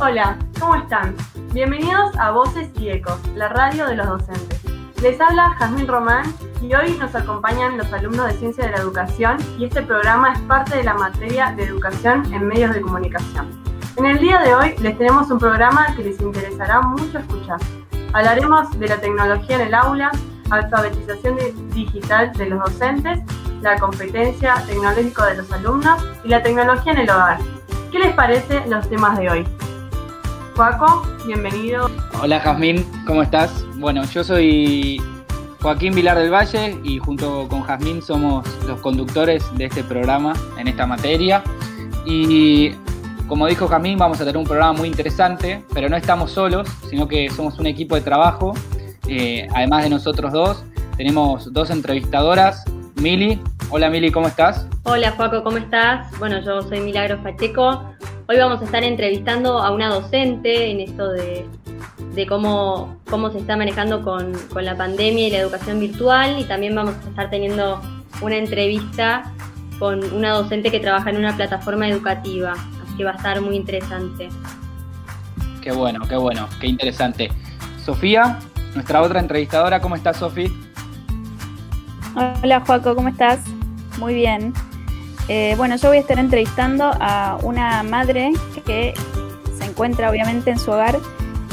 Hola, ¿cómo están? Bienvenidos a Voces y Ecos, la radio de los docentes. Les habla Jazmín Román y hoy nos acompañan los alumnos de Ciencia de la Educación y este programa es parte de la materia de Educación en Medios de Comunicación. En el día de hoy les tenemos un programa que les interesará mucho escuchar. Hablaremos de la tecnología en el aula, alfabetización digital de los docentes, la competencia tecnológica de los alumnos y la tecnología en el hogar. ¿Qué les parece los temas de hoy? Paco, bienvenido. Hola Jazmín, ¿cómo estás? Bueno, yo soy Joaquín Vilar del Valle y junto con Jazmín somos los conductores de este programa en esta materia. Y como dijo Jazmín, vamos a tener un programa muy interesante, pero no estamos solos, sino que somos un equipo de trabajo. Eh, además de nosotros dos, tenemos dos entrevistadoras. Mili, hola Mili, ¿cómo estás? Hola Joaco, ¿cómo estás? Bueno, yo soy Milagros Pacheco, Hoy vamos a estar entrevistando a una docente en esto de, cómo, cómo se está manejando con, la pandemia y la educación virtual y también vamos a estar teniendo una entrevista con una docente que trabaja en una plataforma educativa, así que va a estar muy interesante. Qué bueno, qué bueno, qué interesante. Sofía, nuestra otra entrevistadora, ¿cómo estás, Sofía? Hola, Joaco, ¿cómo estás? Muy bien. Eh, bueno, yo voy a estar entrevistando a una madre que se encuentra obviamente en su hogar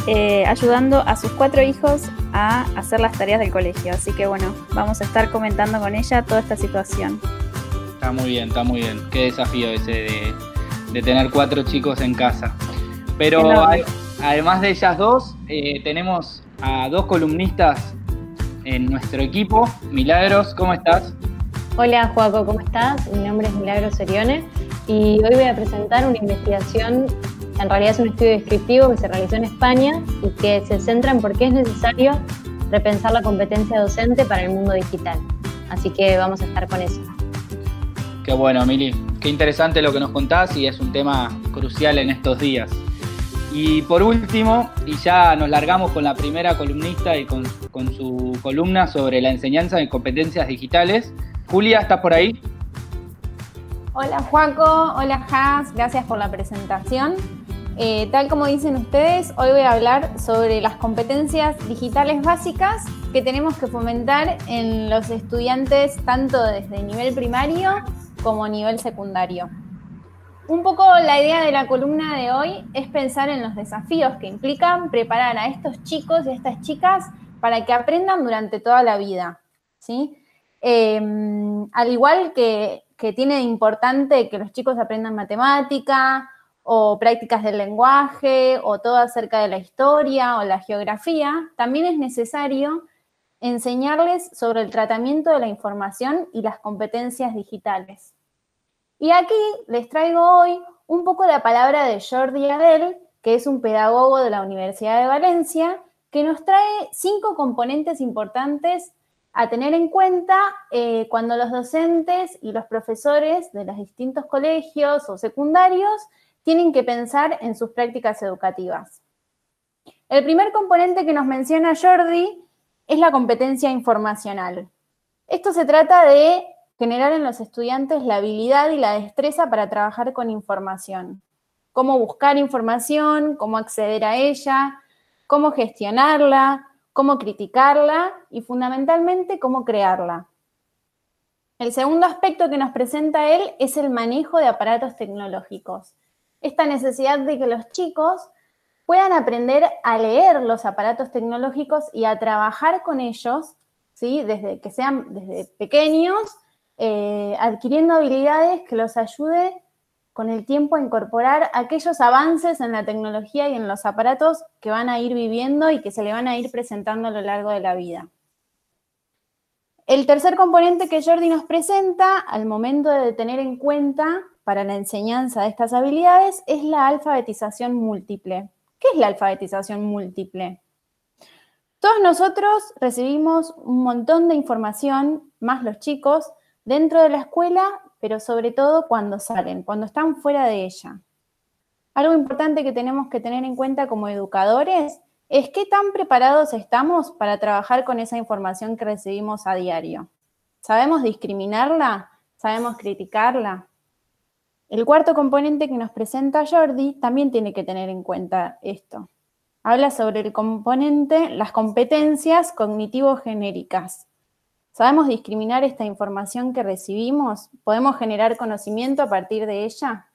eh, ayudando a sus cuatro hijos a hacer las tareas del colegio. Así que bueno, vamos a estar comentando con ella toda esta situación. Está muy bien, está muy bien. Qué desafío ese de, tener cuatro chicos en casa. Pero además de ellas dos, eh, tenemos a dos columnistas en nuestro equipo. Milagros, ¿cómo estás? Hola Joaco, ¿cómo estás? Mi nombre es Milagro Serione y hoy voy a presentar una investigación, en realidad es un estudio descriptivo que se realizó en España y que se centra en por qué es necesario repensar la competencia docente para el mundo digital. Así que vamos a estar con eso. Qué bueno, Mili. Qué interesante lo que nos contás y es un tema crucial en estos días. Y por último, y ya nos largamos con la primera columnista y con, su columna sobre la enseñanza de competencias digitales, Julia, ¿estás por ahí? Hola Juaco, hola Has, gracias por la presentación. Eh, tal como dicen ustedes, hoy voy a hablar sobre las competencias digitales básicas que tenemos que fomentar en los estudiantes tanto desde nivel primario como nivel secundario. Un poco la idea de la columna de hoy es pensar en los desafíos que implican preparar a estos chicos y a estas chicas para que aprendan durante toda la vida. ¿sí? Em, al igual que, tiene importante que los chicos aprendan matemática o prácticas del lenguaje o todo acerca de la historia o la geografía, también es necesario enseñarles sobre el tratamiento de la información y las competencias digitales. Y aquí les traigo hoy un poco la palabra de Jordi Adel, que es un pedagogo de la Universidad de Valencia, que nos trae cinco componentes importantes a tener en cuenta eh, cuando los docentes y los profesores de los distintos colegios o secundarios tienen que pensar en sus prácticas educativas. El primer componente que nos menciona Jordi es la competencia informacional. Esto se trata de generar en los estudiantes la habilidad y la destreza para trabajar con información. Cómo buscar información, cómo acceder a ella, cómo gestionarla, cómo criticarla y fundamentalmente cómo crearla. El segundo aspecto que nos presenta él es el manejo de aparatos tecnológicos. Esta necesidad de que los chicos puedan aprender a leer los aparatos tecnológicos y a trabajar con ellos, ¿sí? desde que sean desde pequeños, eh, adquiriendo habilidades que los ayude con el tiempo a incorporar aquellos avances en la tecnología y en los aparatos que van a ir viviendo y que se le van a ir presentando a lo largo de la vida. El tercer componente que Jordi nos presenta al momento de tener en cuenta para la enseñanza de estas habilidades es la alfabetización múltiple. ¿Qué es la alfabetización múltiple? Todos nosotros recibimos un montón de información, más los chicos, dentro de la escuela pero sobre todo cuando salen, cuando están fuera de ella. Algo importante que tenemos que tener en cuenta como educadores es qué tan preparados estamos para trabajar con esa información que recibimos a diario. ¿Sabemos discriminarla? ¿Sabemos criticarla? El cuarto componente que nos presenta Jordi también tiene que tener en cuenta esto. Habla sobre el componente, las competencias cognitivo-genéricas. ¿Sabemos discriminar esta información que recibimos? ¿Podemos generar conocimiento a partir de ella?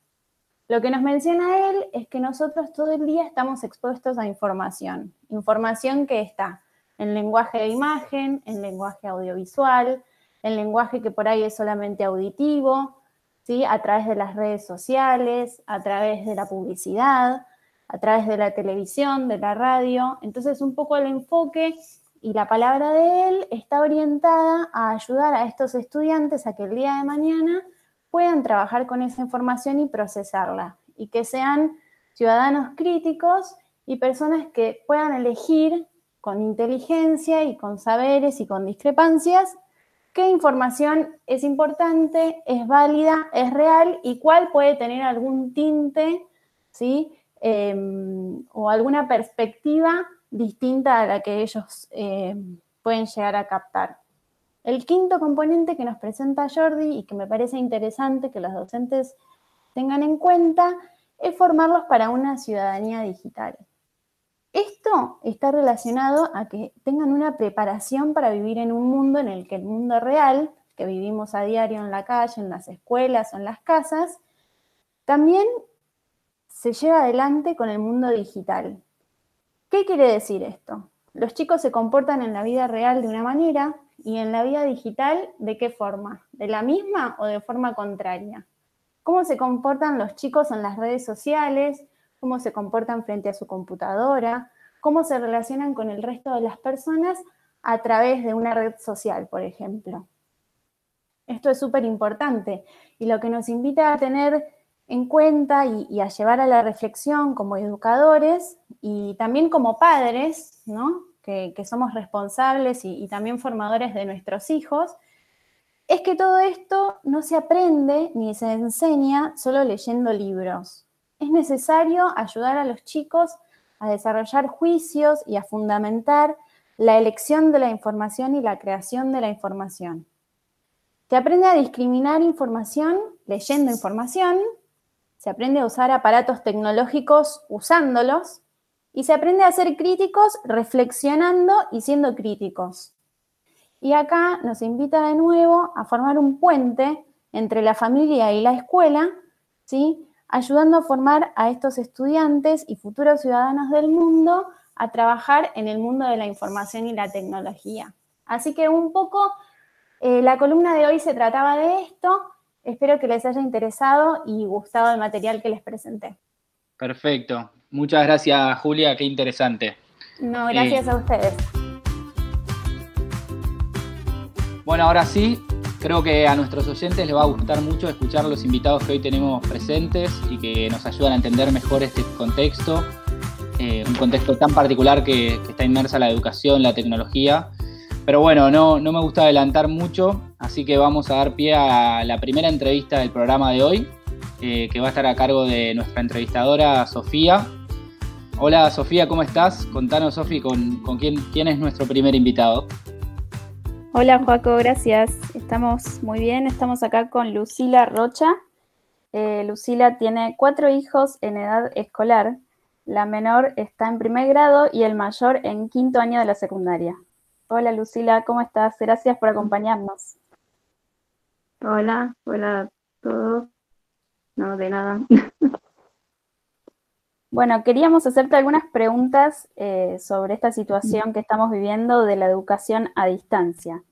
Lo que nos menciona él es que nosotros todo el día estamos expuestos a información, información que está en lenguaje de imagen, en lenguaje audiovisual, en lenguaje que por ahí es solamente auditivo, ¿sí? a través de las redes sociales, a través de la publicidad, a través de la televisión, de la radio. Entonces, un poco el enfoque y la palabra de él está orientada a ayudar a estos estudiantes a que el día de mañana puedan trabajar con esa información y procesarla, y que sean ciudadanos críticos y personas que puedan elegir con inteligencia y con saberes y con discrepancias qué información es importante, es válida, es real y cuál puede tener algún tinte, ¿sí? Em, o alguna perspectiva distinta a la que ellos em, pueden llegar a captar. El quinto componente que nos presenta Jordi y que me parece interesante que los docentes tengan en cuenta es formarlos para una ciudadanía digital. Esto está relacionado a que tengan una preparación para vivir en un mundo en el que el mundo real, que vivimos a diario en la calle, en las escuelas o en las casas, también se lleva adelante con el mundo digital. ¿Qué quiere decir esto? Los chicos se comportan en la vida real de una manera y en la vida digital de qué forma? ¿De la misma o de forma contraria? ¿Cómo se comportan los chicos en las redes sociales? cómo se comportan frente a su computadora, cómo se relacionan con el resto de las personas a través de una red social, por ejemplo. Esto es súper importante y lo que nos invita a tener en cuenta y, a llevar a la reflexión como educadores y también como padres, ¿no? que, somos responsables y también formadores de nuestros hijos, es que todo esto no se aprende ni se enseña solo leyendo libros es necesario ayudar a los chicos a desarrollar juicios y a fundamentar la elección de la información y la creación de la información. Se aprende a discriminar información leyendo información, se aprende a usar aparatos tecnológicos usándolos y se aprende a ser críticos reflexionando y siendo críticos. Y acá nos invita de nuevo a formar un puente entre la familia y la escuela, ¿sí? ayudando a formar a estos estudiantes y futuros ciudadanos del mundo a trabajar en el mundo de la información y la tecnología. Así que un poco eh, la columna de hoy se trataba de esto. Espero que les haya interesado y gustado el material que les presenté. Perfecto. Muchas gracias, Julia. Qué interesante. No, gracias eh, a ustedes. Bueno, ahora sí, Creo que a nuestros oyentes les va a gustar mucho escuchar los invitados que hoy tenemos presentes y que nos ayudan a entender mejor este contexto, eh, un contexto tan particular que, está inmersa la educación, la tecnología. Pero bueno, no, no me gusta adelantar mucho, así que vamos a dar pie a la primera entrevista del programa de hoy, eh, que va a estar a cargo de nuestra entrevistadora Sofía. Hola Sofía, ¿cómo estás? Contanos, Sofía, con, con quién, quién es nuestro primer invitado. Hola Joaco, gracias. Estamos muy bien. Estamos acá con Lucila Rocha. Eh, Lucila tiene cuatro hijos en edad escolar. La menor está en primer grado y el mayor en quinto año de la secundaria. Hola Lucila, ¿cómo estás? Gracias por acompañarnos. Hola, hola a todos. No, de nada. Bueno, queríamos hacerte algunas preguntas eh, sobre esta situación que estamos viviendo de la educación a distancia.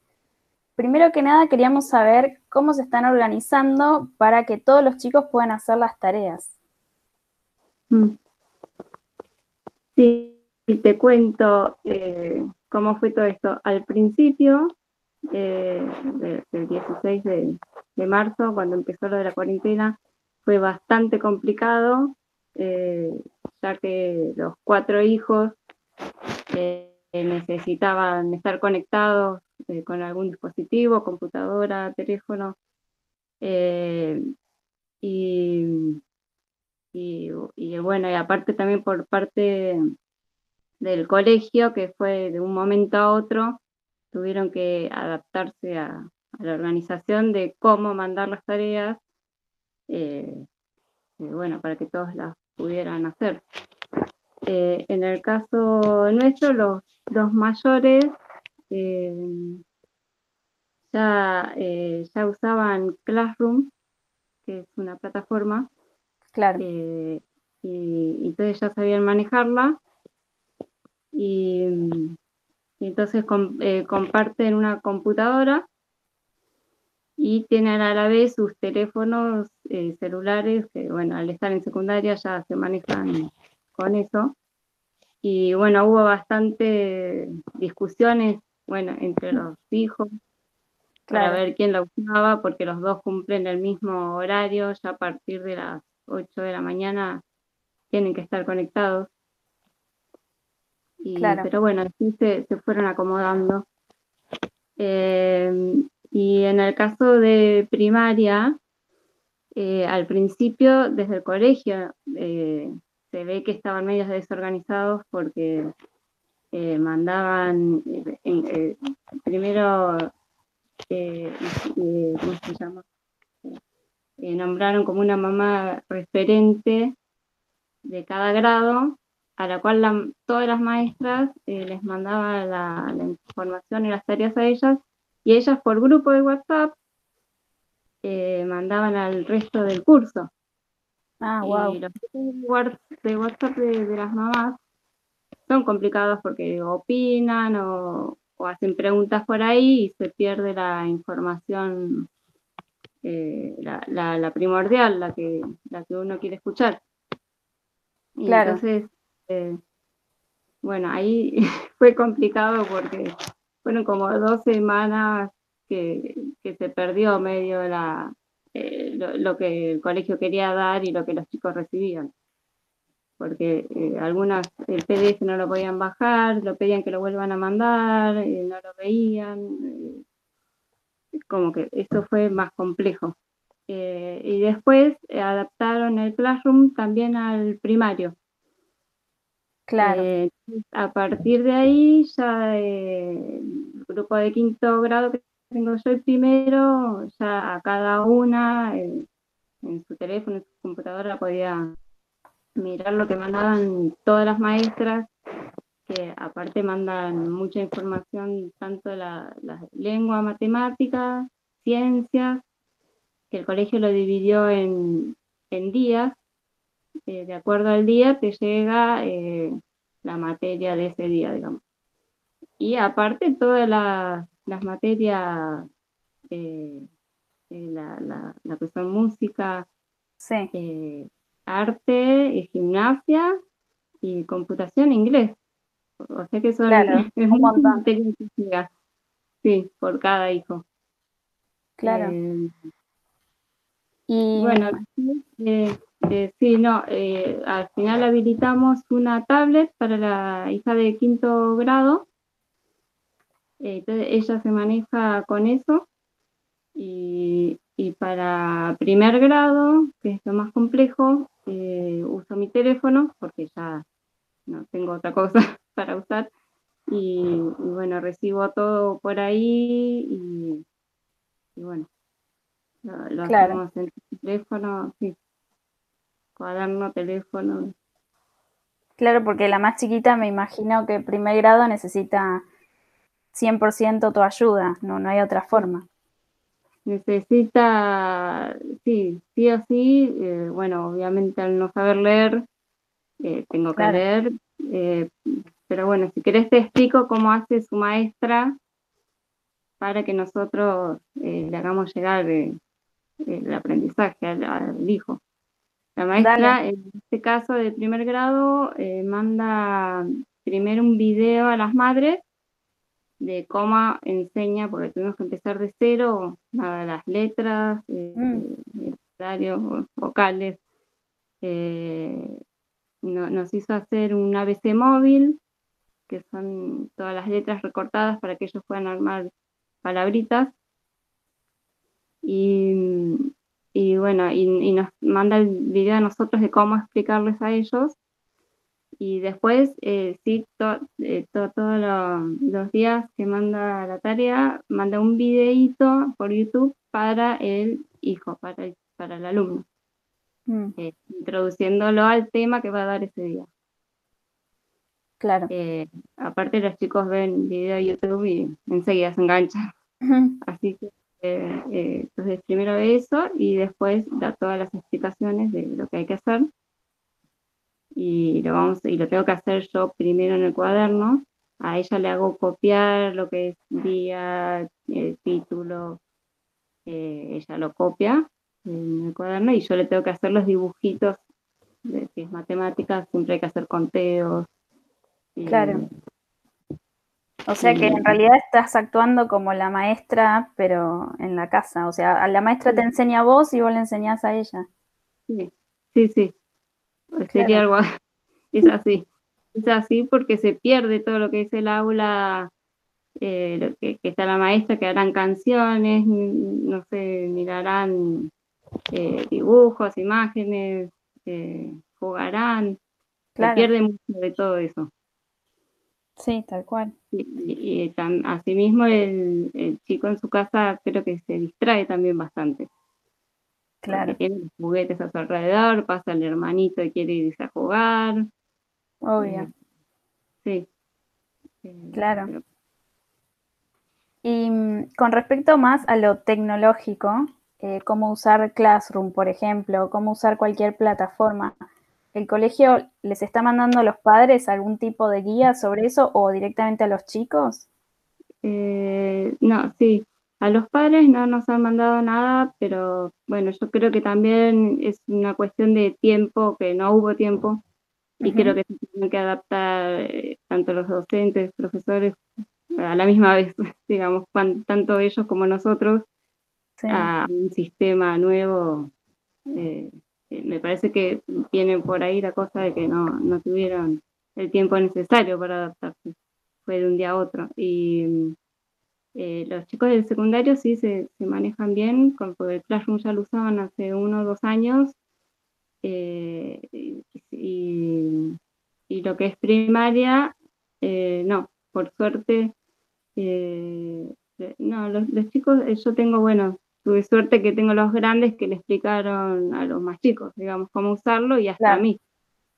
Primero que nada, queríamos saber cómo se están organizando para que todos los chicos puedan hacer las tareas. Mm. Sí, te cuento eh, cómo fue todo esto. Al principio, eh, del 16 de marzo, cuando empezó lo de la cuarentena, fue bastante complicado eh, ya que los cuatro hijos eh, necesitaban estar conectados eh, con algún dispositivo, computadora, teléfono, y, y, bueno, y aparte también por parte del colegio, que fue de un momento a otro, tuvieron que adaptarse a, a la organización de cómo mandar las tareas eh, bueno, para que todos las pudieran hacer. en el caso nuestro, los dos mayores ya, ya usaban Classroom, que es una plataforma. Claro. y, entonces ya sabían manejarla. Y, entonces comparten una computadora y tienen a la vez sus teléfonos eh, celulares, que bueno, al estar en secundaria ya se manejan con eso. Y bueno, hubo bastante discusiones, bueno, entre los hijos, para ver quién la usaba, porque los dos cumplen el mismo horario, ya a partir de las 8 de la mañana tienen que estar conectados. Y, Pero bueno, así se, se fueron acomodando. Eh, y en el caso de primaria, eh, al principio, desde el colegio, eh, se ve que estaban medios desorganizados porque mandaban primero, ¿cómo se llama? nombraron como una mamá referente de cada grado, a la cual todas las maestras les mandaban la, la información y las tareas a ellas y ellas por grupo de WhatsApp eh, mandaban al resto del curso. Ah, wow. Y los de WhatsApp de, las mamás son complicados porque opinan o, hacen preguntas por ahí y se pierde la información, eh, la, primordial, la que, la que uno quiere escuchar. claro. entonces, eh, bueno, ahí fue complicado porque fueron como dos semanas que, se perdió medio la, eh, lo, que el colegio quería dar y lo que los chicos recibían. Porque eh, algunas el PDF no lo podían bajar, lo pedían que lo vuelvan a mandar, no lo veían. como que eso fue más complejo. y después adaptaron el Classroom también al primario. Claro. Eh, a partir de ahí, ya eh, el grupo de quinto grado que tengo yo primero, ya a cada una en su teléfono, en su computadora podía mirar lo que mandaban todas las maestras, que aparte mandan mucha información, tanto la, la lengua, matemáticas, ciencias, que el colegio lo dividió en días, eh, de acuerdo al día te llega eh, la materia de ese día, digamos. Y aparte todas las, materias, eh, la, la, que son música, arte, gimnasia y computación inglés. O sea que son un montón. Sí, por cada hijo. Claro. y bueno, eh, sí, no, eh, al final habilitamos una tablet para la hija de quinto grado. Eh, entonces ella se maneja con eso. Y, para primer grado, que es lo más complejo, uso mi teléfono porque ya no tengo otra cosa para usar. Y, bueno, recibo todo por ahí y, bueno, lo, hacemos en el teléfono. Sí cuaderno, teléfono. Claro, porque la más chiquita me imagino que primer grado necesita 100% tu ayuda, no, no hay otra forma. Necesita, sí, sí o sí, eh, bueno, obviamente al no saber leer, eh, tengo que leer, eh, pero bueno, si querés te explico cómo hace su maestra para que nosotros le hagamos llegar el aprendizaje al hijo. La maestra, en este caso de primer grado, eh, manda primero un video a las madres de cómo enseña, porque tuvimos que empezar de cero, nada, las letras, eh, mm. vocales. Eh, nos hizo hacer un ABC móvil, que son todas las letras recortadas para que ellos puedan armar palabritas. Y y bueno, y, nos manda el video a nosotros de cómo explicarles a ellos. Y después, eh, sí, eh, todos los días que manda la tarea, manda un videíto por YouTube para el hijo, para el, para el alumno. mm. eh, introduciéndolo al tema que va a dar ese día. Claro. Eh, aparte los chicos ven video de YouTube y enseguida se enganchan. Así que eh, entonces primero eso y después da todas las explicaciones de lo que hay que hacer. Y lo, vamos, y lo tengo que hacer yo primero en el cuaderno. A ella le hago copiar lo que es día, el título, ella lo copia en el cuaderno y yo le tengo que hacer los dibujitos de si es matemáticas, siempre hay que hacer conteos. Claro. O sea que en realidad estás actuando como la maestra, pero en la casa. O sea, la maestra te enseña a vos y vos le enseñás a ella. Sí, sí, sí. Sería algo, es así. Es así porque se pierde todo lo que es el aula eh, que, está la maestra, que harán canciones, no sé, mirarán eh, dibujos, imágenes, eh, jugarán, se pierde mucho de todo eso. Sí, tal cual. Y, asimismo el, chico en su casa creo que se distrae también bastante. Claro. tiene juguetes a su alrededor, pasa el hermanito y quiere irse a jugar. Obvio. sí. claro. Y mm, con respecto más a lo tecnológico, eh, cómo usar Classroom, por ejemplo, cómo usar cualquier plataforma, ¿el colegio les está mandando a los padres algún tipo de guía sobre eso o directamente a los chicos? Eh, no, sí. A los padres no nos han mandado nada, pero bueno, yo creo que también es una cuestión de tiempo, que no hubo tiempo, y creo que se tienen que adaptar eh, tanto los docentes, profesores, a la misma vez, digamos, tanto ellos como nosotros, a un sistema nuevo. Eh, eh, me parece que viene por ahí la cosa de que no, no tuvieron el tiempo necesario para adaptarse. Fue de un día a otro. Y eh, los chicos del secundario sí se, se manejan bien, porque el Classroom ya lo usaban hace uno o dos años. y, y, lo que es primaria, no, por suerte eh, no, los, chicos, eh, yo tengo, bueno, tuve suerte que tengo los grandes que le explicaron a los más chicos, digamos, cómo usarlo y hasta a mí.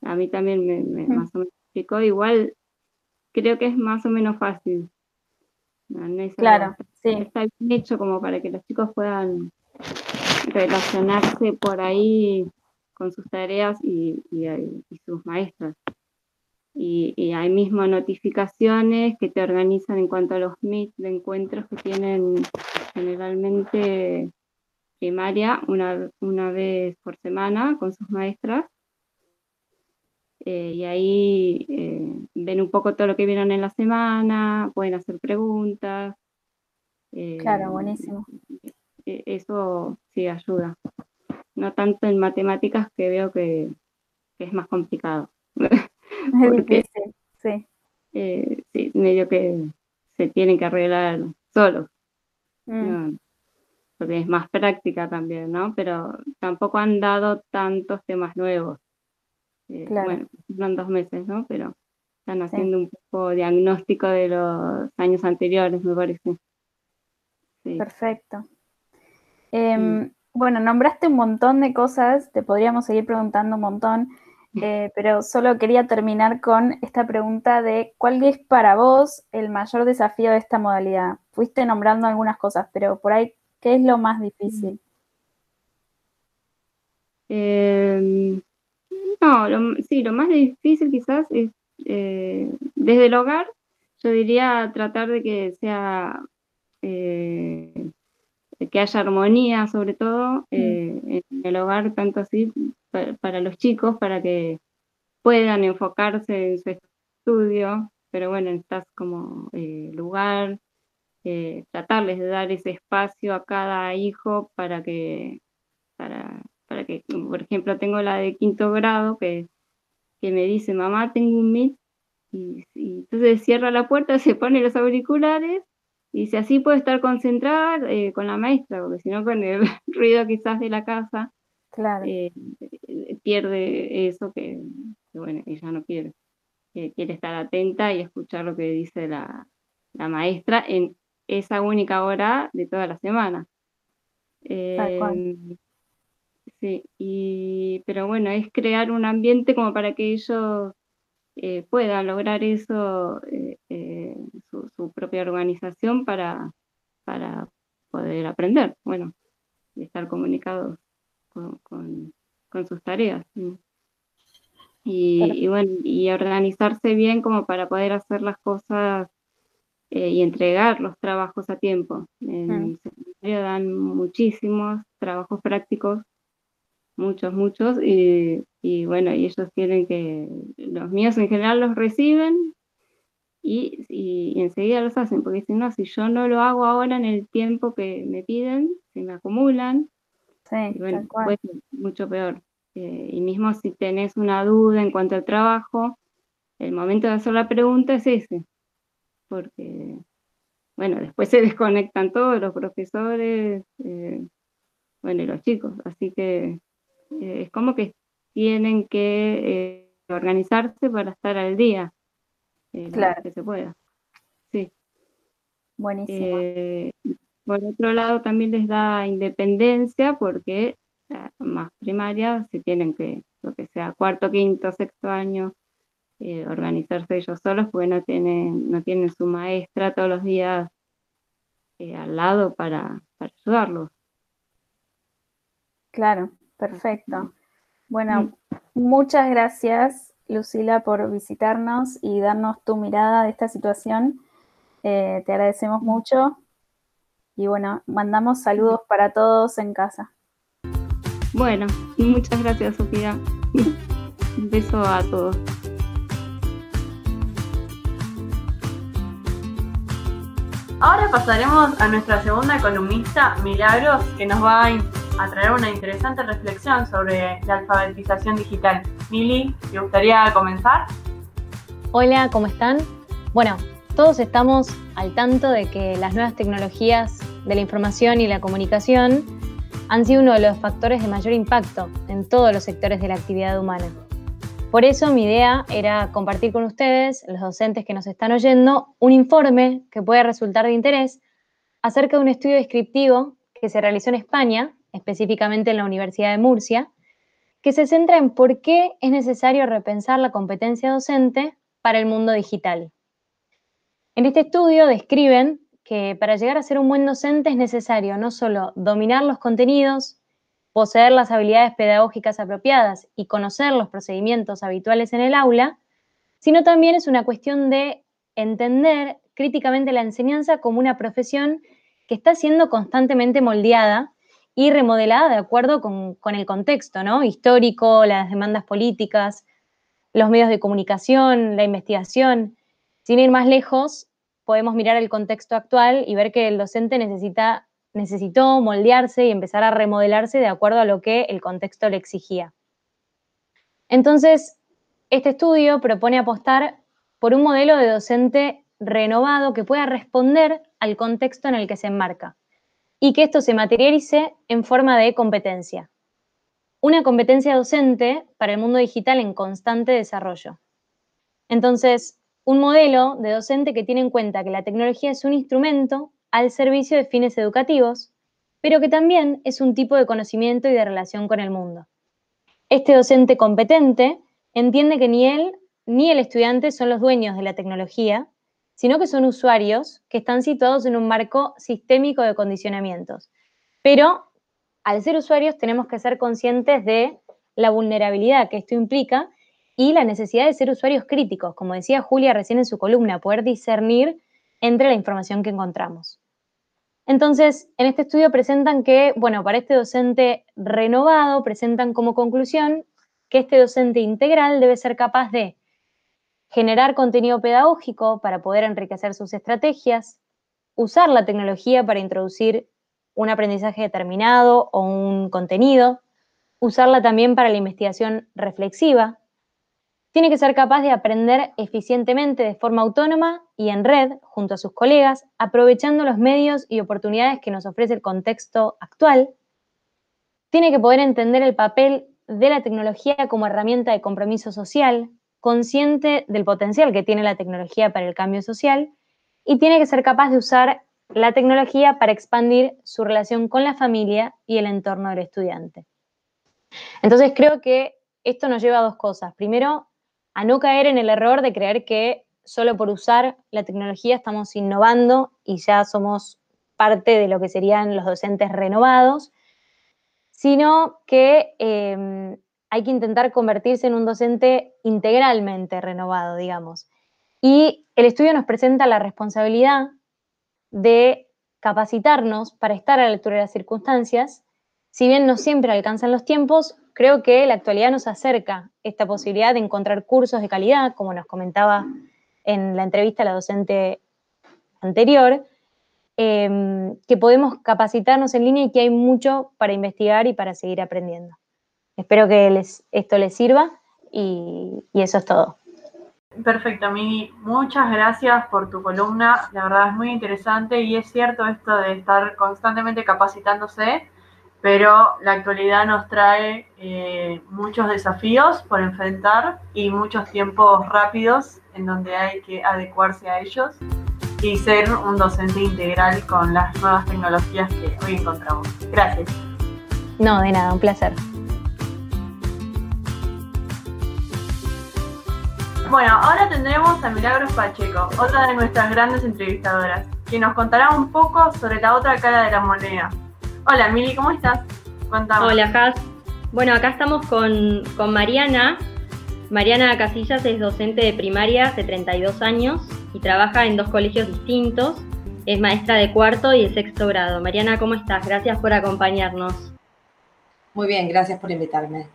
A mí también me, más o menos explicó. Igual creo que es más o menos fácil. claro, sí. Está bien hecho como para que los chicos puedan relacionarse por ahí con sus tareas y, y sus maestras y, hay mismo notificaciones que te organizan en cuanto a los meet de encuentros que tienen generalmente primaria una, una vez por semana con sus maestras. Eh, y ahí eh, ven un poco todo lo que vieron en la semana, pueden hacer preguntas. Eh, claro, buenísimo. Eso sí ayuda. No tanto en matemáticas que veo que, que es más complicado. Sí. Eh, sí, medio que se tiene que arreglar solos. Mm. porque es más práctica también, ¿no? Pero tampoco han dado tantos temas nuevos. Eh, bueno, son dos meses, ¿no? Pero están haciendo un poco diagnóstico de los años anteriores, me parece. Perfecto. Em, bueno, nombraste un montón de cosas, te podríamos seguir preguntando un montón. Eh, pero solo quería terminar con esta pregunta de cuál es para vos el mayor desafío de esta modalidad. Fuiste nombrando algunas cosas, pero por ahí, ¿qué es lo más difícil? Em, no, sí, lo más difícil quizás es eh, desde el hogar, yo diría tratar de que sea eh, que haya armonía sobre todo mm. en el hogar, tanto así para, los chicos, para que puedan enfocarse en su estudio, pero bueno, estás como eh, lugar, eh, tratarles de dar ese espacio a cada hijo para que, para, para que, por ejemplo, tengo la de quinto grado que, que me dice, mamá, tengo un MIT, y, entonces cierra la puerta, se pone los auriculares y dice, así puedo estar concentrada eh, con la maestra, porque si no con el ruido quizás de la casa, Claro. Eh, pierde eso que, bueno, ella no quiere. quiere estar atenta y escuchar lo que dice la, maestra en esa única hora de toda la semana. Em, sí. Y, pero bueno, es crear un ambiente como para que ellos eh, puedan lograr eso, eh, eh, su, propia organización para, para poder aprender, bueno, y estar comunicados con, sus tareas. Y, bueno, y organizarse bien como para poder hacer las cosas y entregar los trabajos a tiempo. En mm. secundaria dan muchísimos trabajos prácticos muchos, muchos, y, bueno, y ellos tienen que, los míos en general los reciben y, enseguida los hacen, porque si no, si yo no lo hago ahora en el tiempo que me piden, se me acumulan, y bueno, puede ser mucho peor. Eh, y mismo si tenés una duda en cuanto al trabajo, el momento de hacer la pregunta es ese, porque, bueno, después se desconectan todos los profesores, eh, bueno, y los chicos, así que eh, es como que tienen que eh, organizarse para estar al día. Claro. Que se pueda. Sí. Buenísimo. por otro lado, también les da independencia porque más primaria se tienen que, lo que sea, cuarto, quinto, sexto año, organizarse ellos solos porque no tienen, no tienen su maestra todos los días al lado para, para ayudarlos. Claro. Perfecto. Bueno, muchas gracias, Lucila, por visitarnos y darnos tu mirada de esta situación. Eh, te agradecemos mucho. Y bueno, mandamos saludos para todos en casa. Bueno, muchas gracias, Sofía. Un beso a todos. Ahora pasaremos a nuestra segunda columnista, Milagros, que nos va a traer una interesante reflexión sobre la alfabetización digital. Mili, ¿te gustaría comenzar? Hola, ¿cómo están? Bueno, todos estamos al tanto de que las nuevas tecnologías de la información y la comunicación han sido uno de los factores de mayor impacto en todos los sectores de la actividad humana. Por eso mi idea era compartir con ustedes, los docentes que nos están oyendo, un informe que puede resultar de interés acerca de un estudio descriptivo que se realizó en España específicamente en la Universidad de Murcia, que se centra en por qué es necesario repensar la competencia docente para el mundo digital. En este estudio describen que para llegar a ser un buen docente es necesario no solo dominar los contenidos, poseer las habilidades pedagógicas apropiadas y conocer los procedimientos habituales en el aula, sino también es una cuestión de entender críticamente la enseñanza como una profesión que está siendo constantemente moldeada y remodelada de acuerdo con, el contexto ¿no? histórico, las demandas políticas, los medios de comunicación, la investigación. Sin ir más lejos, podemos mirar el contexto actual y ver que el docente necesita, necesitó moldearse y empezar a remodelarse de acuerdo a lo que el contexto le exigía. Entonces, este estudio propone apostar por un modelo de docente renovado que pueda responder al contexto en el que se enmarca y que esto se materialice en forma de competencia. Una competencia docente para el mundo digital en constante desarrollo. Entonces, un modelo de docente que tiene en cuenta que la tecnología es un instrumento al servicio de fines educativos, pero que también es un tipo de conocimiento y de relación con el mundo. Este docente competente entiende que ni él ni el estudiante son los dueños de la tecnología, sino que son usuarios que están situados en un marco sistémico de condicionamientos. Pero al ser usuarios tenemos que ser conscientes de la vulnerabilidad que esto implica y la necesidad de ser usuarios críticos, como decía Julia recién en su columna, poder discernir entre la información que encontramos. Entonces, en este estudio presentan que, bueno, para este docente renovado, presentan como conclusión que este docente integral debe ser capaz de generar contenido pedagógico para poder enriquecer sus estrategias, usar la tecnología para introducir un aprendizaje determinado o un contenido, usarla también para la investigación reflexiva. Tiene que ser capaz de aprender eficientemente de forma autónoma y en red junto a sus colegas, aprovechando los medios y oportunidades que nos ofrece el contexto actual. Tiene que poder entender el papel de la tecnología como herramienta de compromiso social, consciente del potencial que tiene la tecnología para el cambio social y tiene que ser capaz de usar la tecnología para expandir su relación con la familia y el entorno del estudiante. Entonces creo que esto nos lleva a dos cosas. Primero, a no caer en el error de creer que solo por usar la tecnología estamos innovando y ya somos parte de lo que serían los docentes renovados, sino que em, hay que intentar convertirse en un docente integralmente renovado, digamos. Y el estudio nos presenta la responsabilidad de capacitarnos para estar a la altura de las circunstancias. Si bien no siempre alcanzan los tiempos, creo que la actualidad nos acerca esta posibilidad de encontrar cursos de calidad, como nos comentaba en la entrevista la docente anterior, em, que podemos capacitarnos en línea y que hay mucho para investigar y para seguir aprendiendo. Espero que esto les sirva y, y eso es todo. Perfecto, Mimi. Muchas gracias por tu columna. La verdad es muy interesante y es cierto esto de estar constantemente capacitándose, pero la actualidad nos trae eh, muchos desafíos por enfrentar y muchos tiempos rápidos en donde hay que adecuarse a ellos y ser un docente integral con las nuevas tecnologías que hoy encontramos. Gracias. No, de nada, un placer. Bueno, ahora tendremos a Milagros Pacheco, otra de nuestras grandes entrevistadoras, que nos contará un poco sobre la otra cara de la moneda. Hola, Mili, ¿cómo estás? Hola, Jas. Bueno, acá estamos con, con Mariana. Mariana Casillas es docente de primaria hace 32 años y trabaja en dos colegios distintos. Es maestra de cuarto y de sexto grado. Mariana, ¿cómo estás? Gracias por acompañarnos. Muy bien, gracias por invitarme.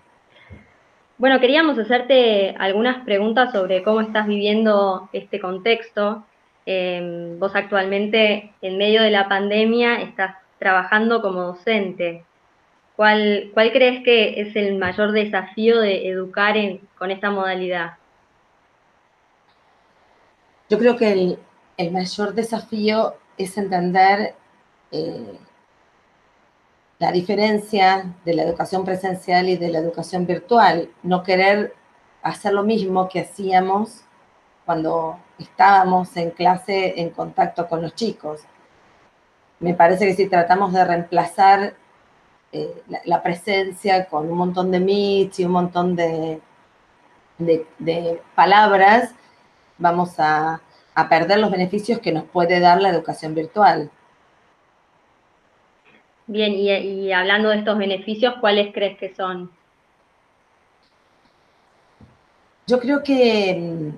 Bueno, queríamos hacerte algunas preguntas sobre cómo estás viviendo este contexto. Em, vos actualmente, en medio de la pandemia, estás trabajando como docente. ¿Cuál, crees que es el mayor desafío de educar con esta modalidad? Yo creo que el, mayor desafío es entender eh, la diferencia de la educación presencial y de la educación virtual, no querer hacer lo mismo que hacíamos cuando estábamos en clase en contacto con los chicos. Me parece que si tratamos de reemplazar eh, la, presencia con un montón de meets y un montón de, de, palabras, vamos a perder los beneficios que nos puede dar la educación virtual. Bien, y, hablando de estos beneficios, ¿cuáles crees que son? Yo creo que, mm,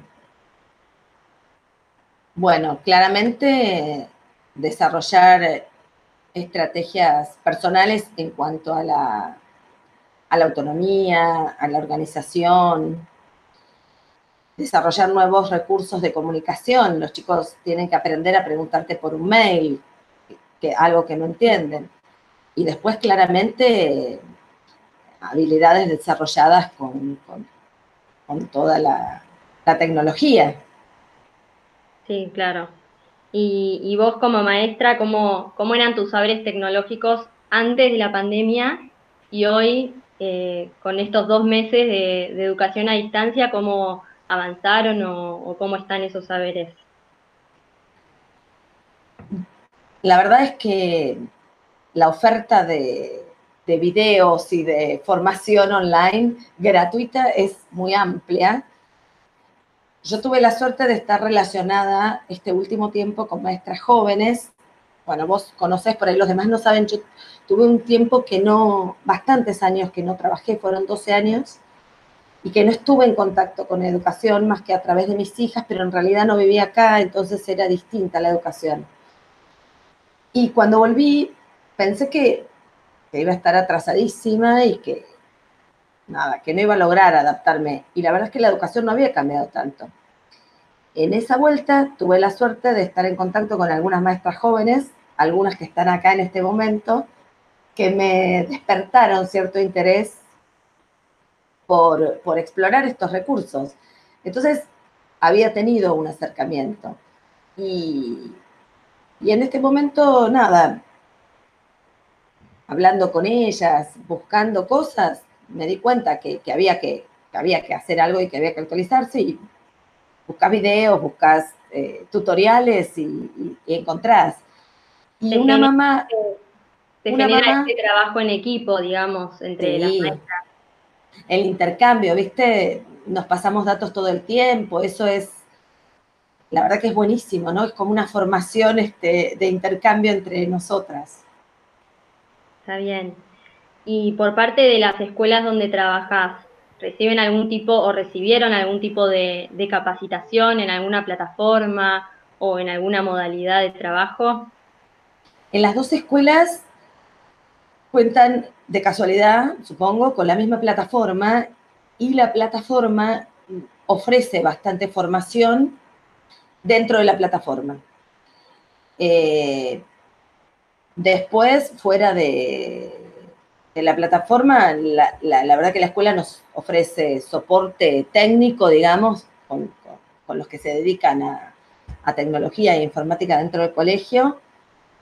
bueno, claramente desarrollar estrategias personales en cuanto a la, a la autonomía, a la organización, desarrollar nuevos recursos de comunicación. Los chicos tienen que aprender a preguntarte por un mail, que, algo que no entienden y después claramente habilidades desarrolladas con, toda la, tecnología. Sí, claro. Y, vos como maestra, ¿cómo, ¿cómo, eran tus saberes tecnológicos antes de la pandemia y hoy, eh, con estos dos meses de, educación a distancia, cómo avanzaron o cómo están esos saberes? La verdad es que la oferta de, videos y de formación online gratuita es muy amplia. Yo tuve la suerte de estar relacionada este último tiempo con maestras jóvenes. Bueno, vos conocés por ahí, los demás no saben, yo tuve un tiempo que no, bastantes años que no trabajé, fueron 12 años, y que no estuve en contacto con educación más que a través de mis hijas, pero en realidad no vivía acá, entonces era distinta la educación. Y cuando volví, pensé que, iba a estar atrasadísima y que nada, que no iba a lograr adaptarme. Y la verdad es que la educación no había cambiado tanto. En esa vuelta tuve la suerte de estar en contacto con algunas maestras jóvenes, algunas que están acá en este momento, que me despertaron cierto interés por, por explorar estos recursos. Entonces, había tenido un acercamiento. Y, y en este momento, nada, hablando con ellas, buscando cosas, me di cuenta que, había, que, había que hacer algo y que había que actualizarse y buscas videos, buscas eh, tutoriales y, encontrás. Y una mamá... Se genera este trabajo en equipo, digamos, entre las maestras. el intercambio, ¿viste? Nos pasamos datos todo el tiempo, eso es, la verdad que es buenísimo, ¿no? Es como una formación este, de intercambio entre nosotras. Está bien. Y por parte de las escuelas donde trabajas, ¿reciben algún tipo o recibieron algún tipo de, capacitación en alguna plataforma o en alguna modalidad de trabajo? En las dos escuelas cuentan de casualidad, supongo, con la misma plataforma y la plataforma ofrece bastante formación dentro de la plataforma. Eh, después, fuera de, la plataforma, la, verdad que la escuela nos ofrece soporte técnico, digamos, con, los que se dedican a, a tecnología e informática dentro del colegio,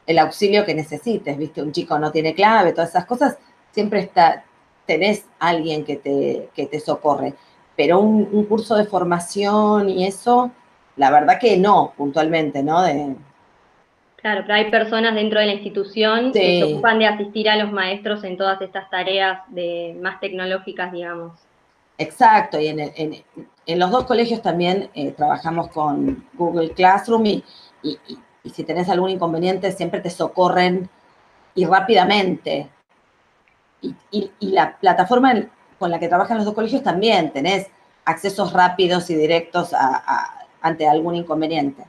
el auxilio que necesites, ¿viste? Un chico no tiene clave, todas esas cosas, siempre está, tenés alguien que te, que te socorre. Pero un, curso de formación y eso, la verdad que no, puntualmente, ¿no? Claro, pero hay personas dentro de la institución que se ocupan de asistir a los maestros en todas estas tareas de, más tecnológicas, digamos. Exacto, y en, los dos colegios también eh, trabajamos con Google Classroom y, y si tenés algún inconveniente siempre te socorren y rápidamente. Y, la plataforma con la que trabajan los dos colegios también tenés accesos rápidos y directos ante algún inconveniente.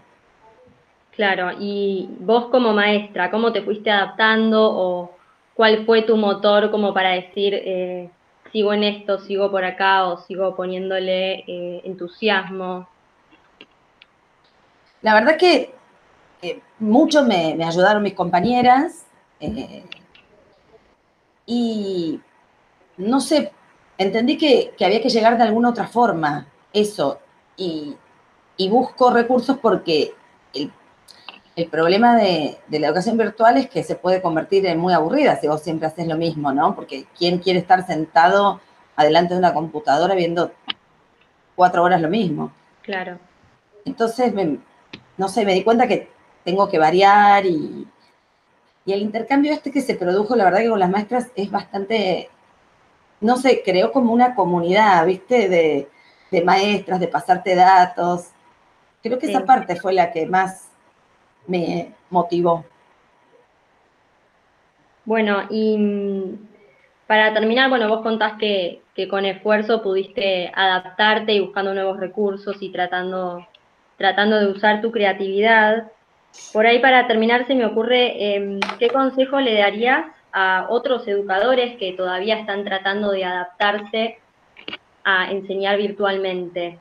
Claro, y vos como maestra, ¿cómo te fuiste adaptando o cuál fue tu motor como para decir, eh, sigo en esto, sigo por acá o sigo poniéndole eh, entusiasmo? La verdad que mucho me, ayudaron mis compañeras eh, y no sé, entendí que, había que llegar de alguna otra forma, eso, y, busco recursos porque el, problema de, la educación virtual es que se puede convertir en muy aburrida si vos siempre haces lo mismo, ¿no? Porque ¿quién quiere estar sentado adelante de una computadora viendo cuatro horas lo mismo? Claro. Entonces, no sé, me di cuenta que tengo que variar y, el intercambio este que se produjo, la verdad que con las maestras es bastante, no sé, creó como una comunidad, ¿viste? De, maestras, de pasarte datos. Creo que esa parte fue la que más me motivó. Bueno, y mm, para terminar, bueno, vos contás que, que, con esfuerzo pudiste adaptarte y buscando nuevos recursos y tratando, tratando de usar tu creatividad. Por ahí para terminar se me ocurre, em, ¿qué consejo le darías a otros educadores que todavía están tratando de adaptarse a enseñar virtualmente?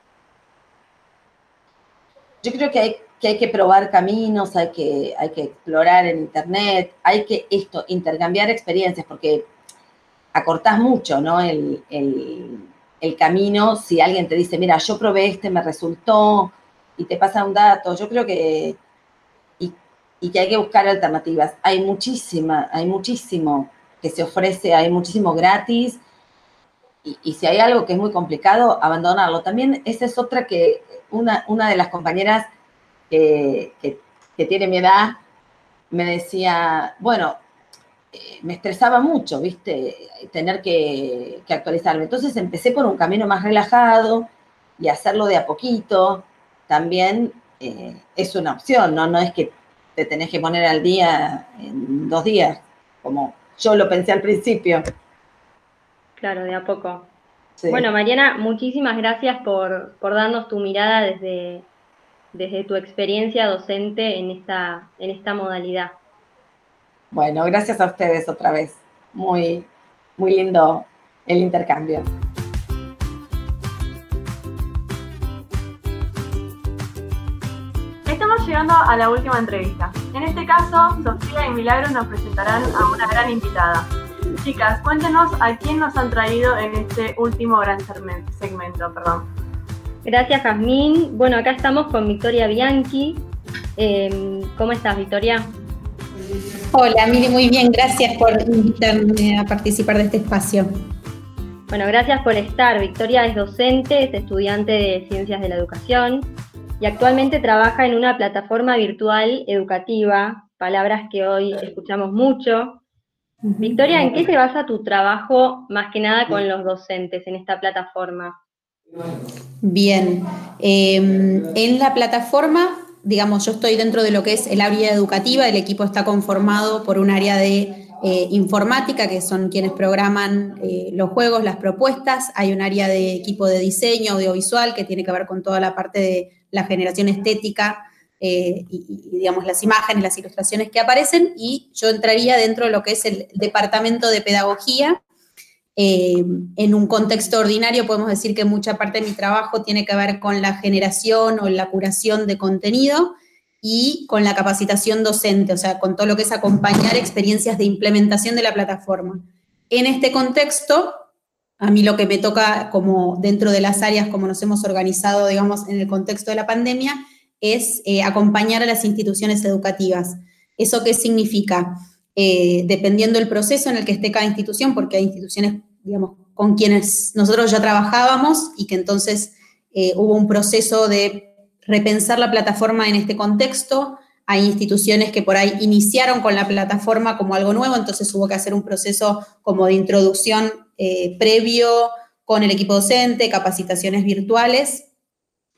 Yo creo que hay que, probar caminos, hay que, hay que explorar en Internet, hay que esto, intercambiar experiencias, porque acortás mucho, ¿no? El, el camino, si alguien te dice, mira, yo probé este, me resultó, y te pasa un dato, yo creo que y que hay que buscar alternativas. Hay muchísima, hay muchísimo que se ofrece, hay muchísimo gratis. Y, si hay algo que es muy complicado, abandonarlo. También esa es otra que una, una de las compañeras que, tiene mi edad me decía, bueno, eh, me estresaba mucho, ¿viste? Tener que, actualizarme. Entonces empecé por un camino más relajado y hacerlo de a poquito. También eh, es una opción, ¿no? No es que te tenés que poner al día en dos días, como yo lo pensé al principio. Claro, de a poco. Bueno, Mariana, muchísimas gracias por, darnos tu mirada desde, desde tu experiencia docente en esta, en esta modalidad. Bueno, gracias a ustedes otra vez. Muy, muy lindo el intercambio. llegando a la última entrevista. En este caso, Sofía y Milagros nos presentarán a una gran invitada. Chicas, cuéntenos a quién nos han traído en este último gran segmento. Perdón. Gracias, Jazmín. Bueno, acá estamos con Victoria Bianchi. Em, ¿Cómo estás, Victoria? Hola, Mili, muy bien. Gracias por invitarme a participar de este espacio. Bueno, gracias por estar. Victoria es docente, es estudiante de Ciencias de la Educación, y actualmente trabaja en una plataforma virtual educativa, palabras que hoy escuchamos mucho, Victoria, ¿en qué se basa tu trabajo más que nada con los docentes en esta plataforma? Bien, em, en la plataforma, digamos, yo estoy dentro de lo que es el área educativa, el equipo está conformado por un área de eh, informática, que son quienes programan eh, los juegos, las propuestas, hay un área de equipo de diseño audiovisual que tiene que ver con toda la parte de la generación estética eh, y, digamos, las imágenes, las ilustraciones que aparecen, y yo entraría dentro de lo que es el departamento de pedagogía. en un contexto ordinario podemos decir que mucha parte de mi trabajo tiene que ver con la generación o la curación de contenido, y con la capacitación docente, o sea, con todo lo que es acompañar experiencias de implementación de la plataforma. En este contexto, a mí lo que me toca como dentro de las áreas como nos hemos organizado, digamos, en el contexto de la pandemia, es eh, acompañar a las instituciones educativas. ¿Eso qué significa? Eh, dependiendo del proceso en el que esté cada institución, porque hay instituciones, digamos, con quienes nosotros ya trabajábamos y que entonces eh, hubo un proceso de repensar la plataforma en este contexto. Hay instituciones que por ahí iniciaron con la plataforma como algo nuevo, entonces hubo que hacer un proceso como de introducción previo con el equipo docente, capacitaciones virtuales,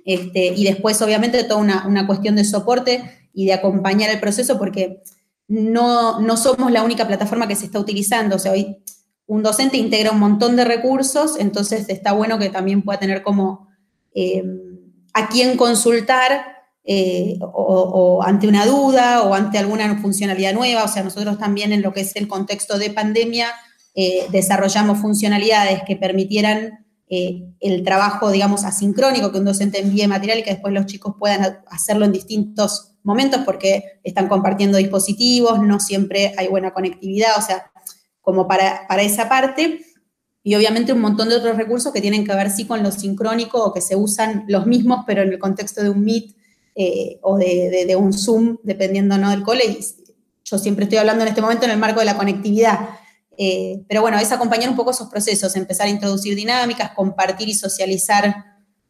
este, y después obviamente toda una, cuestión de soporte y de acompañar el proceso porque no, no somos la única plataforma que se está utilizando, o sea, hoy un docente integra un montón de recursos, entonces está bueno que también pueda tener como... Eh, a quién consultar eh, o, ante una duda o ante alguna funcionalidad nueva. O sea, nosotros también en lo que es el contexto de pandemia eh, desarrollamos funcionalidades que permitieran eh, el trabajo, digamos, asincrónico, que un docente envíe material y que después los chicos puedan hacerlo en distintos momentos porque están compartiendo dispositivos, no siempre hay buena conectividad, o sea, como para, para esa parte y obviamente un montón de otros recursos que tienen que ver sí con lo sincrónico o que se usan los mismos, pero en el contexto de un Meet eh, o de, un Zoom, dependiendo ¿no? del cole. yo siempre estoy hablando en este momento en el marco de la conectividad. Eh, pero bueno, es acompañar un poco esos procesos, empezar a introducir dinámicas, compartir y socializar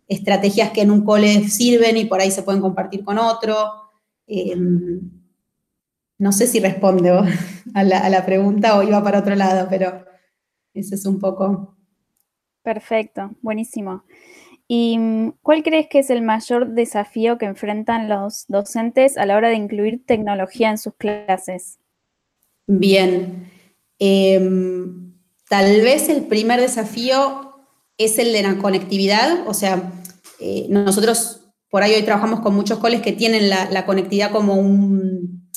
estrategias que en un cole sirven y por ahí se pueden compartir con otro. Em, no sé si responde a la, a la pregunta o iba para otro lado, pero... Ese es un poco. Perfecto, buenísimo. ¿Y mm, cuál crees que es el mayor desafío que enfrentan los docentes a la hora de incluir tecnología en sus clases? Bien, em, tal vez el primer desafío es el de la conectividad, o sea, eh, nosotros por ahí hoy trabajamos con muchos coles que tienen la, conectividad como un,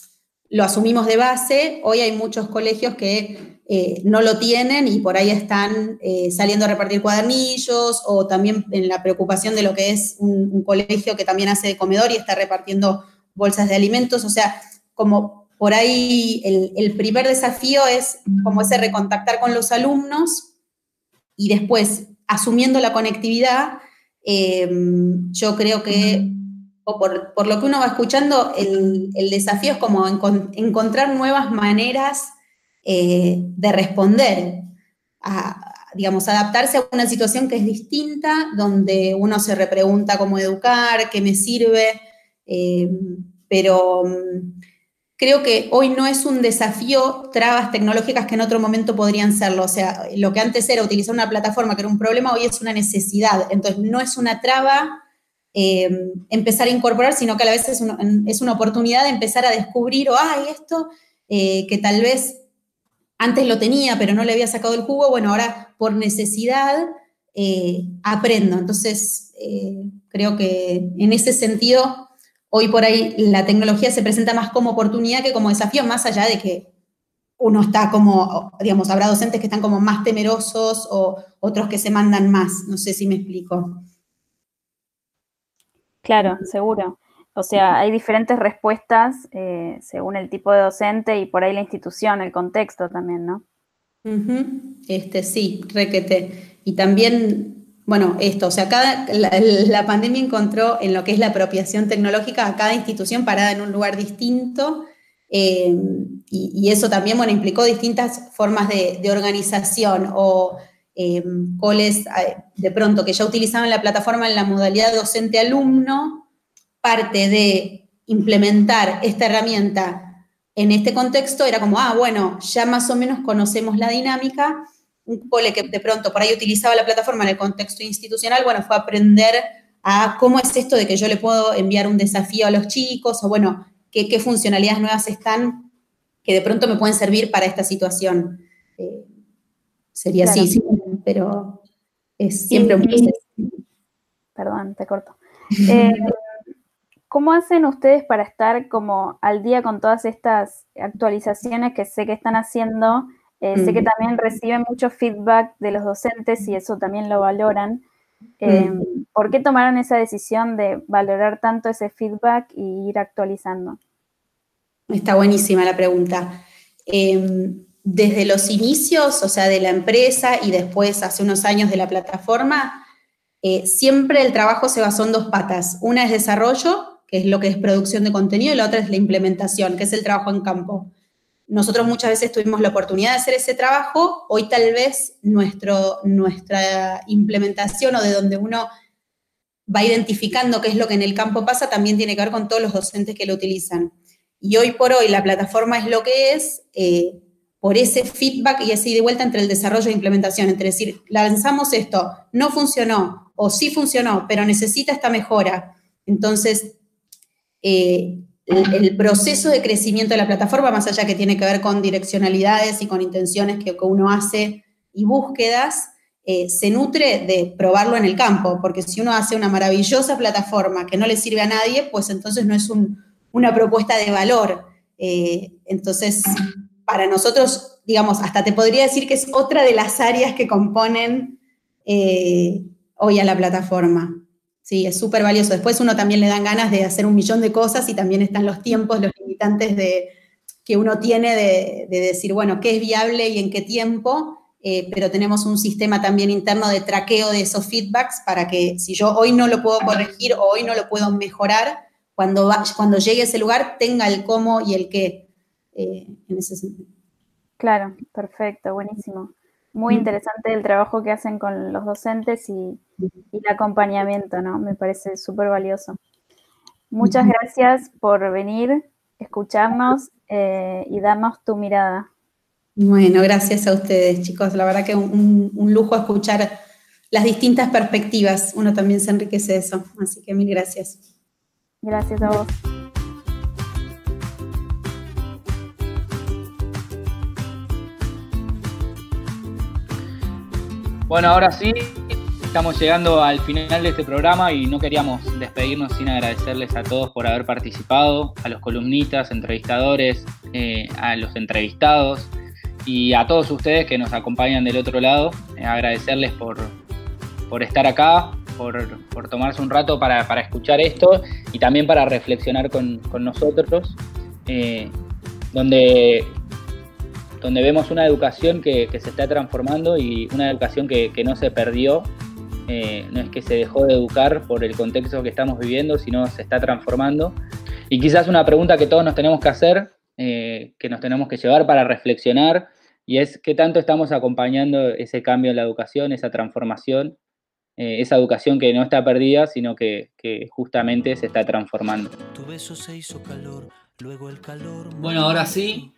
lo asumimos de base, hoy hay muchos colegios que eh, no lo tienen y por ahí están eh, saliendo a repartir cuadernillos o también en la preocupación de lo que es un, colegio que también hace de comedor y está repartiendo bolsas de alimentos. O sea, como por ahí el, primer desafío es como ese recontactar con los alumnos y después, asumiendo la conectividad, em, yo creo que, o por, lo que uno va escuchando, el, desafío es como encontrar nuevas maneras eh, de responder, a, digamos, adaptarse a una situación que es distinta, donde uno se repregunta cómo educar, qué me sirve, eh, pero mm, creo que hoy no es un desafío trabas tecnológicas que en otro momento podrían serlo. O sea, lo que antes era utilizar una plataforma que era un problema, hoy es una necesidad. Entonces, no es una traba eh, empezar a incorporar, sino que a la vez es, es, una oportunidad de empezar a descubrir, o, ay, esto que tal vez antes lo tenía, pero no le había sacado el jugo, bueno, ahora por necesidad eh, aprendo. Entonces, eh, creo que en ese sentido, hoy por ahí la tecnología se presenta más como oportunidad que como desafío, más allá de que uno está como, digamos, habrá docentes que están como más temerosos o otros que se mandan más. No sé si me explico. Claro, seguro. O sea, hay diferentes respuestas eh, según el tipo de docente y por ahí la institución, el contexto también, ¿no? Este, sí, requete. Y también, bueno, esto, o sea, cada, la, pandemia encontró en lo que es la apropiación tecnológica a cada institución parada en un lugar distinto. Eh, y, eso también, bueno, implicó distintas formas de, organización o eh, coles de pronto que ya utilizaban la plataforma en la modalidad docente-alumno parte de implementar esta herramienta en este contexto era como, ah, bueno, ya más o menos conocemos la dinámica. Un cole que de pronto por ahí utilizaba la plataforma en el contexto institucional, bueno, fue aprender a cómo es esto de que yo le puedo enviar un desafío a los chicos o bueno, qué, funcionalidades nuevas están que de pronto me pueden servir para esta situación. Eh, sería así, sí, pero es siempre un proceso. Perdón, te corto. Eh, ¿Cómo hacen ustedes para estar como al día con todas estas actualizaciones que sé que están haciendo? Eh, sé que también reciben mucho feedback de los docentes y eso también lo valoran. Eh, ¿Por qué tomaron esa decisión de valorar tanto ese feedback y ir actualizando? Está buenísima la pregunta. Em, desde los inicios, o sea, de la empresa y después hace unos años de la plataforma, eh, siempre el trabajo se basó en dos patas. Una es desarrollo que es lo que es producción de contenido, y la otra es la implementación, que es el trabajo en campo. Nosotros muchas veces tuvimos la oportunidad de hacer ese trabajo, hoy tal vez nuestro, nuestra implementación o de donde uno va identificando qué es lo que en el campo pasa, también tiene que ver con todos los docentes que lo utilizan. Y hoy por hoy la plataforma es lo que es eh, por ese feedback y así de vuelta entre el desarrollo e implementación, entre decir, lanzamos esto, no funcionó o sí funcionó, pero necesita esta mejora. Entonces, eh, el, proceso de crecimiento de la plataforma, más allá que tiene que ver con direccionalidades y con intenciones que, uno hace y búsquedas, eh, se nutre de probarlo en el campo, porque si uno hace una maravillosa plataforma que no le sirve a nadie, pues entonces no es una propuesta de valor. Eh, entonces, para nosotros, digamos, hasta te podría decir que es otra de las áreas que componen hoy a la plataforma. Sí, es súper valioso. Después uno también le dan ganas de hacer un millón de cosas y también están los tiempos, los limitantes de, que uno tiene de, decir, bueno, qué es viable y en qué tiempo, eh, pero tenemos un sistema también interno de traqueo de esos feedbacks para que si yo hoy no lo puedo corregir o hoy no lo puedo mejorar, cuando, cuando llegue a ese lugar tenga el cómo y el qué eh, en ese sentido. Claro, perfecto, buenísimo. Muy interesante el trabajo que hacen con los docentes y, el acompañamiento, ¿no? Me parece súper valioso. Muchas gracias por venir, escucharnos eh, y darnos tu mirada. Bueno, gracias a ustedes, chicos. La verdad que un, un lujo escuchar las distintas perspectivas. Uno también se enriquece de eso. Así que mil gracias. Gracias a vos. Bueno, ahora sí, estamos llegando al final de este programa y no queríamos despedirnos sin agradecerles a todos por haber participado, a los columnistas, entrevistadores, eh, a los entrevistados y a todos ustedes que nos acompañan del otro lado. Eh, agradecerles por, estar acá, por, tomarse un rato para, escuchar esto y también para reflexionar con, nosotros, eh, donde donde vemos una educación que, se está transformando y una educación que, no se perdió. Eh, no es que se dejó de educar por el contexto que estamos viviendo, sino se está transformando. Y quizás una pregunta que todos nos tenemos que hacer, eh, que nos tenemos que llevar para reflexionar, y es qué tanto estamos acompañando ese cambio en la educación, esa transformación, eh, esa educación que no está perdida, sino que, que justamente se está transformando. Tu beso se hizo calor, luego el calor. Bueno, ahora sí,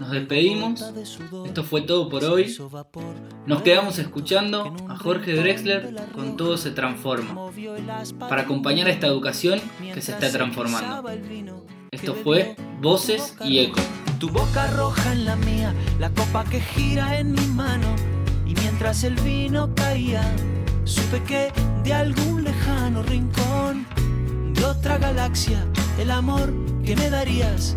nos despedimos. Esto fue todo por hoy. Nos quedamos escuchando a Jorge Drexler con Todo se transforma para acompañar a esta educación que se está transformando. Esto fue Voces y Eco. Tu boca roja en la mía, la copa que gira en mi mano. Y mientras el vino caía, supe que de algún lejano rincón de otra galaxia, el amor que me darías